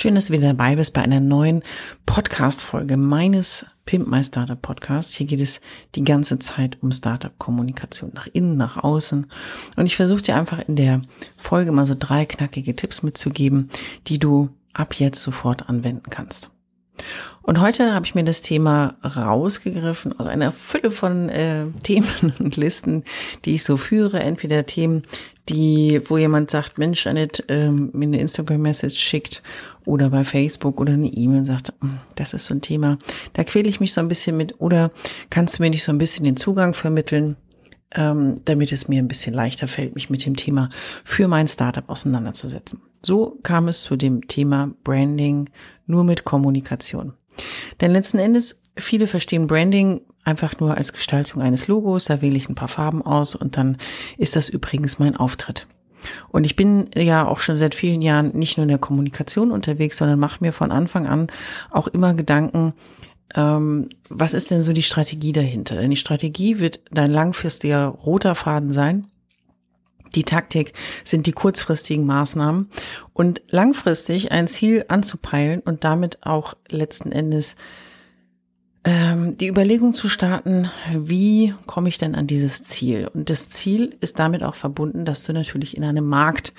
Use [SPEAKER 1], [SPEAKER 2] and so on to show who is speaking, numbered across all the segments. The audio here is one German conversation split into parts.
[SPEAKER 1] Schön, dass du wieder dabei bist bei einer neuen Podcast-Folge meines Pimp My Startup Podcasts. Hier geht es die ganze Zeit um Startup-Kommunikation nach innen, nach außen. Und ich versuche dir einfach in der Folge mal so drei knackige Tipps mitzugeben, die du ab jetzt sofort anwenden kannst. Und heute habe ich mir das Thema rausgegriffen aus einer Fülle von äh, Themen und Listen, die ich so führe. Entweder Themen, die, wo jemand sagt, Mensch, Annette, ähm, mir eine Instagram-Message schickt oder bei Facebook oder eine E-Mail sagt, hm, das ist so ein Thema, da quäle ich mich so ein bisschen mit oder kannst du mir nicht so ein bisschen den Zugang vermitteln, ähm, damit es mir ein bisschen leichter fällt, mich mit dem Thema für mein Startup auseinanderzusetzen. So kam es zu dem Thema Branding nur mit Kommunikation. Denn letzten Endes, viele verstehen Branding einfach nur als Gestaltung eines Logos, da wähle ich ein paar Farben aus und dann ist das übrigens mein Auftritt. Und ich bin ja auch schon seit vielen Jahren nicht nur in der Kommunikation unterwegs, sondern mache mir von Anfang an auch immer Gedanken, ähm, was ist denn so die Strategie dahinter? Denn die Strategie wird dein langfristiger roter Faden sein. Die Taktik sind die kurzfristigen Maßnahmen und langfristig ein Ziel anzupeilen und damit auch letzten Endes ähm, die Überlegung zu starten, wie komme ich denn an dieses Ziel? Und das Ziel ist damit auch verbunden, dass du natürlich in einem Markt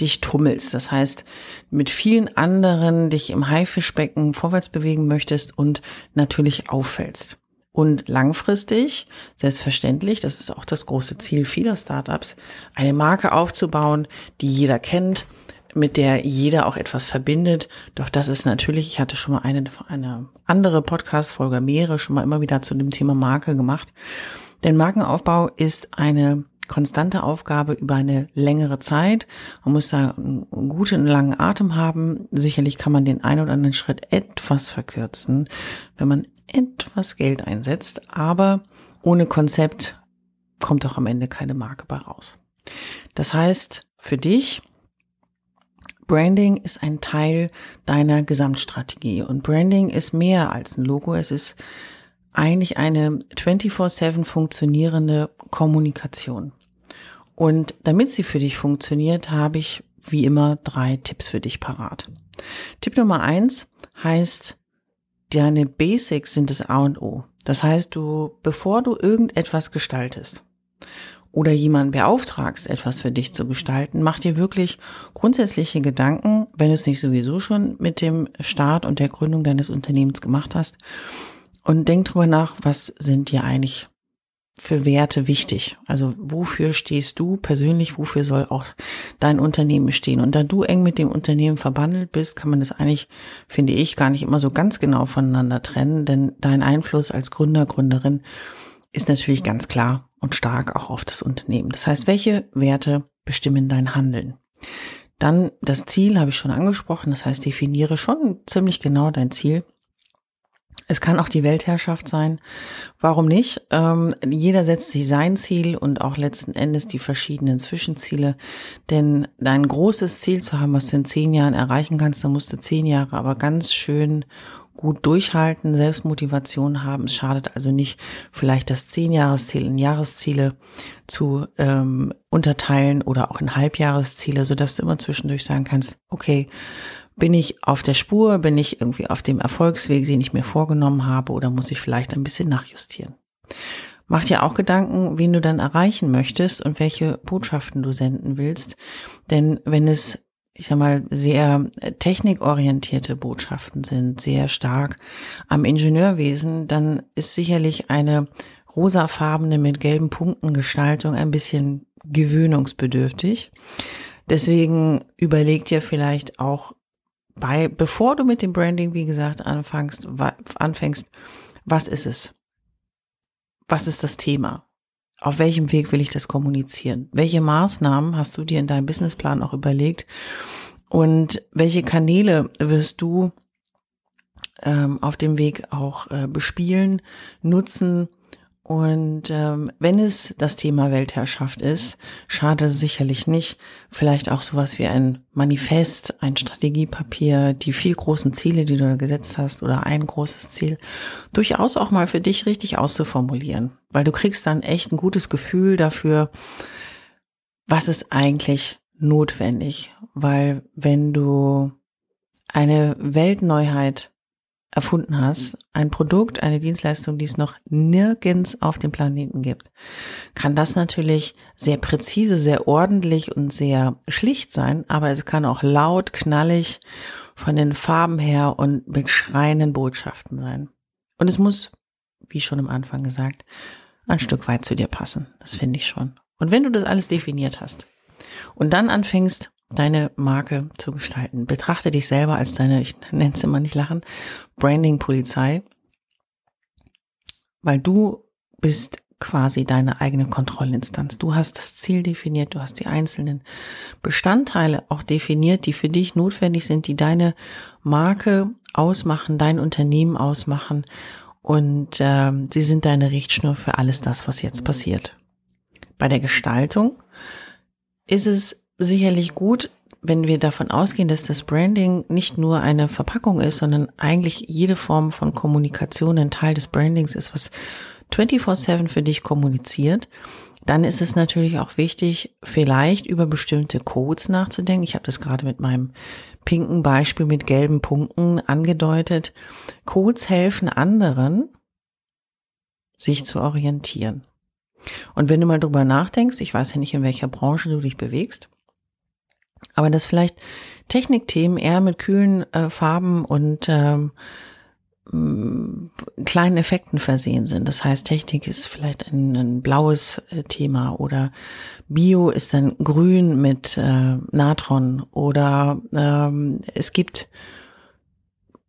[SPEAKER 1] dich tummelst. Das heißt, mit vielen anderen dich im Haifischbecken vorwärts bewegen möchtest und natürlich auffällst. Und langfristig, selbstverständlich, das ist auch das große Ziel vieler Startups, eine Marke aufzubauen, die jeder kennt, mit der jeder auch etwas verbindet. Doch das ist natürlich, ich hatte schon mal eine, eine andere Podcast-Folge, mehrere schon mal immer wieder zu dem Thema Marke gemacht. Denn Markenaufbau ist eine konstante Aufgabe über eine längere Zeit. Man muss da einen guten, langen Atem haben. Sicherlich kann man den einen oder anderen Schritt etwas verkürzen, wenn man etwas Geld einsetzt. Aber ohne Konzept kommt auch am Ende keine Marke bei raus. Das heißt, für dich Branding ist ein Teil deiner Gesamtstrategie und Branding ist mehr als ein Logo. Es ist eigentlich eine 24-7 funktionierende Kommunikation. Und damit sie für dich funktioniert, habe ich wie immer drei Tipps für dich parat. Tipp Nummer eins heißt, deine Basics sind das A und O. Das heißt, du, bevor du irgendetwas gestaltest, oder jemanden beauftragst, etwas für dich zu gestalten, mach dir wirklich grundsätzliche Gedanken, wenn du es nicht sowieso schon mit dem Start und der Gründung deines Unternehmens gemacht hast. Und denk drüber nach, was sind dir eigentlich für Werte wichtig? Also wofür stehst du persönlich? Wofür soll auch dein Unternehmen stehen? Und da du eng mit dem Unternehmen verbandelt bist, kann man das eigentlich, finde ich, gar nicht immer so ganz genau voneinander trennen, denn dein Einfluss als Gründer, Gründerin ist natürlich ganz klar und stark auch auf das Unternehmen. Das heißt, welche Werte bestimmen dein Handeln? Dann das Ziel habe ich schon angesprochen. Das heißt, definiere schon ziemlich genau dein Ziel. Es kann auch die Weltherrschaft sein. Warum nicht? Ähm, jeder setzt sich sein Ziel und auch letzten Endes die verschiedenen Zwischenziele. Denn dein großes Ziel zu haben, was du in zehn Jahren erreichen kannst, dann musst du zehn Jahre aber ganz schön gut durchhalten, Selbstmotivation haben. Es schadet also nicht, vielleicht das Zehn-Jahresziel in Jahresziele zu ähm, unterteilen oder auch in Halbjahresziele, sodass du immer zwischendurch sagen kannst, okay, bin ich auf der Spur, bin ich irgendwie auf dem Erfolgsweg, den ich mir vorgenommen habe, oder muss ich vielleicht ein bisschen nachjustieren? Mach dir auch Gedanken, wen du dann erreichen möchtest und welche Botschaften du senden willst. Denn wenn es ich sag mal, sehr äh, technikorientierte Botschaften sind, sehr stark am Ingenieurwesen, dann ist sicherlich eine rosafarbene mit gelben Punkten Gestaltung ein bisschen gewöhnungsbedürftig. Deswegen überleg dir vielleicht auch bei, bevor du mit dem Branding, wie gesagt, anfängst, anfängst, was ist es? Was ist das Thema? Auf welchem Weg will ich das kommunizieren? Welche Maßnahmen hast du dir in deinem Businessplan auch überlegt? Und welche Kanäle wirst du ähm, auf dem Weg auch äh, bespielen, nutzen, und ähm, wenn es das Thema Weltherrschaft ist, schadet es sicherlich nicht, vielleicht auch sowas wie ein Manifest, ein Strategiepapier, die viel großen Ziele, die du da gesetzt hast, oder ein großes Ziel, durchaus auch mal für dich richtig auszuformulieren. Weil du kriegst dann echt ein gutes Gefühl dafür, was ist eigentlich notwendig. Weil wenn du eine Weltneuheit erfunden hast, ein Produkt, eine Dienstleistung, die es noch nirgends auf dem Planeten gibt, kann das natürlich sehr präzise, sehr ordentlich und sehr schlicht sein, aber es kann auch laut, knallig von den Farben her und mit schreienden Botschaften sein. Und es muss, wie schon am Anfang gesagt, ein Stück weit zu dir passen. Das finde ich schon. Und wenn du das alles definiert hast und dann anfängst, deine Marke zu gestalten. Betrachte dich selber als deine, ich nenne es immer nicht lachen, Branding-Polizei, weil du bist quasi deine eigene Kontrollinstanz. Du hast das Ziel definiert, du hast die einzelnen Bestandteile auch definiert, die für dich notwendig sind, die deine Marke ausmachen, dein Unternehmen ausmachen und äh, sie sind deine Richtschnur für alles das, was jetzt passiert. Bei der Gestaltung ist es sicherlich gut, wenn wir davon ausgehen, dass das Branding nicht nur eine Verpackung ist, sondern eigentlich jede Form von Kommunikation ein Teil des Brandings ist, was 24/7 für dich kommuniziert, dann ist es natürlich auch wichtig, vielleicht über bestimmte Codes nachzudenken. Ich habe das gerade mit meinem pinken Beispiel mit gelben Punkten angedeutet. Codes helfen anderen, sich zu orientieren. Und wenn du mal drüber nachdenkst, ich weiß ja nicht, in welcher Branche du dich bewegst, aber dass vielleicht Technikthemen eher mit kühlen äh, Farben und ähm, kleinen Effekten versehen sind. Das heißt, Technik ist vielleicht ein, ein blaues äh, Thema oder Bio ist dann grün mit äh, Natron oder ähm, es gibt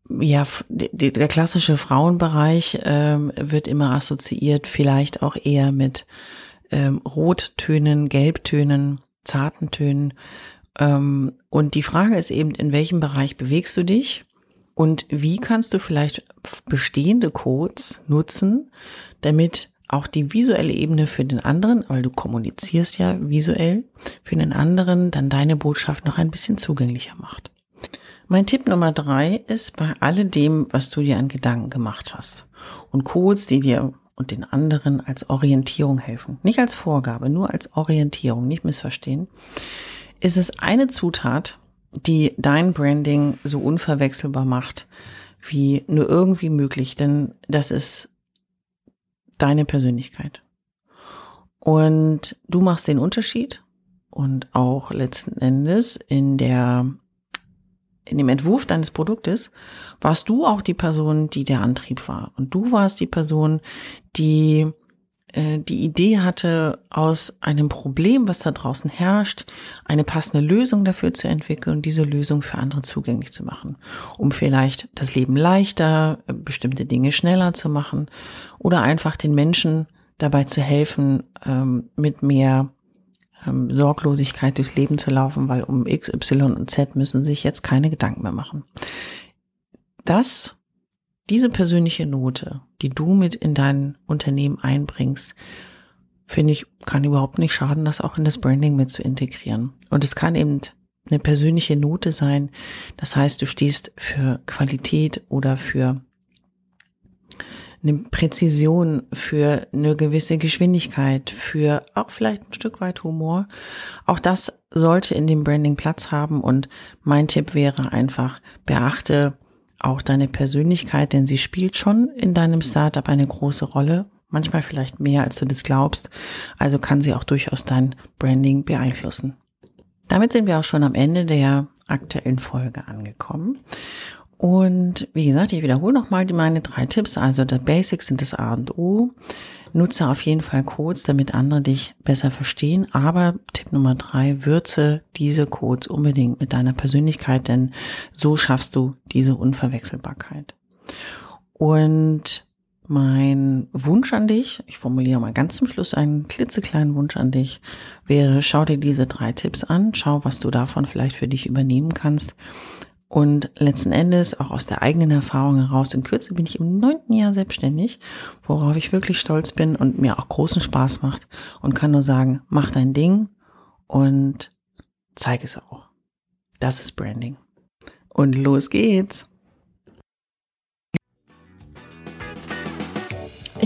[SPEAKER 1] ja die, der klassische Frauenbereich ähm, wird immer assoziiert, vielleicht auch eher mit ähm, Rottönen, Gelbtönen, zarten Tönen. Ähm, und die Frage ist eben, in welchem Bereich bewegst du dich und wie kannst du vielleicht bestehende Codes nutzen, damit auch die visuelle Ebene für den anderen, weil du kommunizierst ja visuell, für den anderen dann deine Botschaft noch ein bisschen zugänglicher macht. Mein Tipp Nummer drei ist bei alledem, was du dir an Gedanken gemacht hast und Codes, die dir und den anderen als Orientierung helfen. Nicht als Vorgabe, nur als Orientierung, nicht missverstehen ist es eine Zutat, die dein Branding so unverwechselbar macht, wie nur irgendwie möglich, denn das ist deine Persönlichkeit. Und du machst den Unterschied und auch letzten Endes in der in dem Entwurf deines Produktes warst du auch die Person, die der Antrieb war. Und du warst die Person, die die Idee hatte, aus einem Problem, was da draußen herrscht, eine passende Lösung dafür zu entwickeln und diese Lösung für andere zugänglich zu machen, um vielleicht das Leben leichter, äh, bestimmte Dinge schneller zu machen oder einfach den Menschen dabei zu helfen, ähm, mit mehr ähm, Sorglosigkeit durchs Leben zu laufen, weil um X, Y und Z müssen sich jetzt keine Gedanken mehr machen. Das diese persönliche Note, die du mit in dein Unternehmen einbringst, finde ich, kann überhaupt nicht schaden, das auch in das Branding mit zu integrieren. Und es kann eben eine persönliche Note sein. Das heißt, du stehst für Qualität oder für eine Präzision, für eine gewisse Geschwindigkeit, für auch vielleicht ein Stück weit Humor. Auch das sollte in dem Branding Platz haben. Und mein Tipp wäre einfach, beachte auch deine Persönlichkeit, denn sie spielt schon in deinem Startup eine große Rolle, manchmal vielleicht mehr, als du das glaubst. Also kann sie auch durchaus dein Branding beeinflussen. Damit sind wir auch schon am Ende der aktuellen Folge angekommen. Und wie gesagt, ich wiederhole nochmal meine drei Tipps. Also der Basics sind das A und O. Nutze auf jeden Fall Codes, damit andere dich besser verstehen. Aber Tipp Nummer drei, würze diese Codes unbedingt mit deiner Persönlichkeit, denn so schaffst du diese Unverwechselbarkeit. Und mein Wunsch an dich, ich formuliere mal ganz zum Schluss einen klitzekleinen Wunsch an dich, wäre, schau dir diese drei Tipps an, schau, was du davon vielleicht für dich übernehmen kannst und letzten Endes, auch aus der eigenen Erfahrung heraus, in Kürze bin ich im neunten Jahr selbstständig, worauf ich wirklich stolz bin und mir auch großen Spaß macht und kann nur sagen, mach dein Ding und zeig es auch. Das ist Branding. Und los geht's.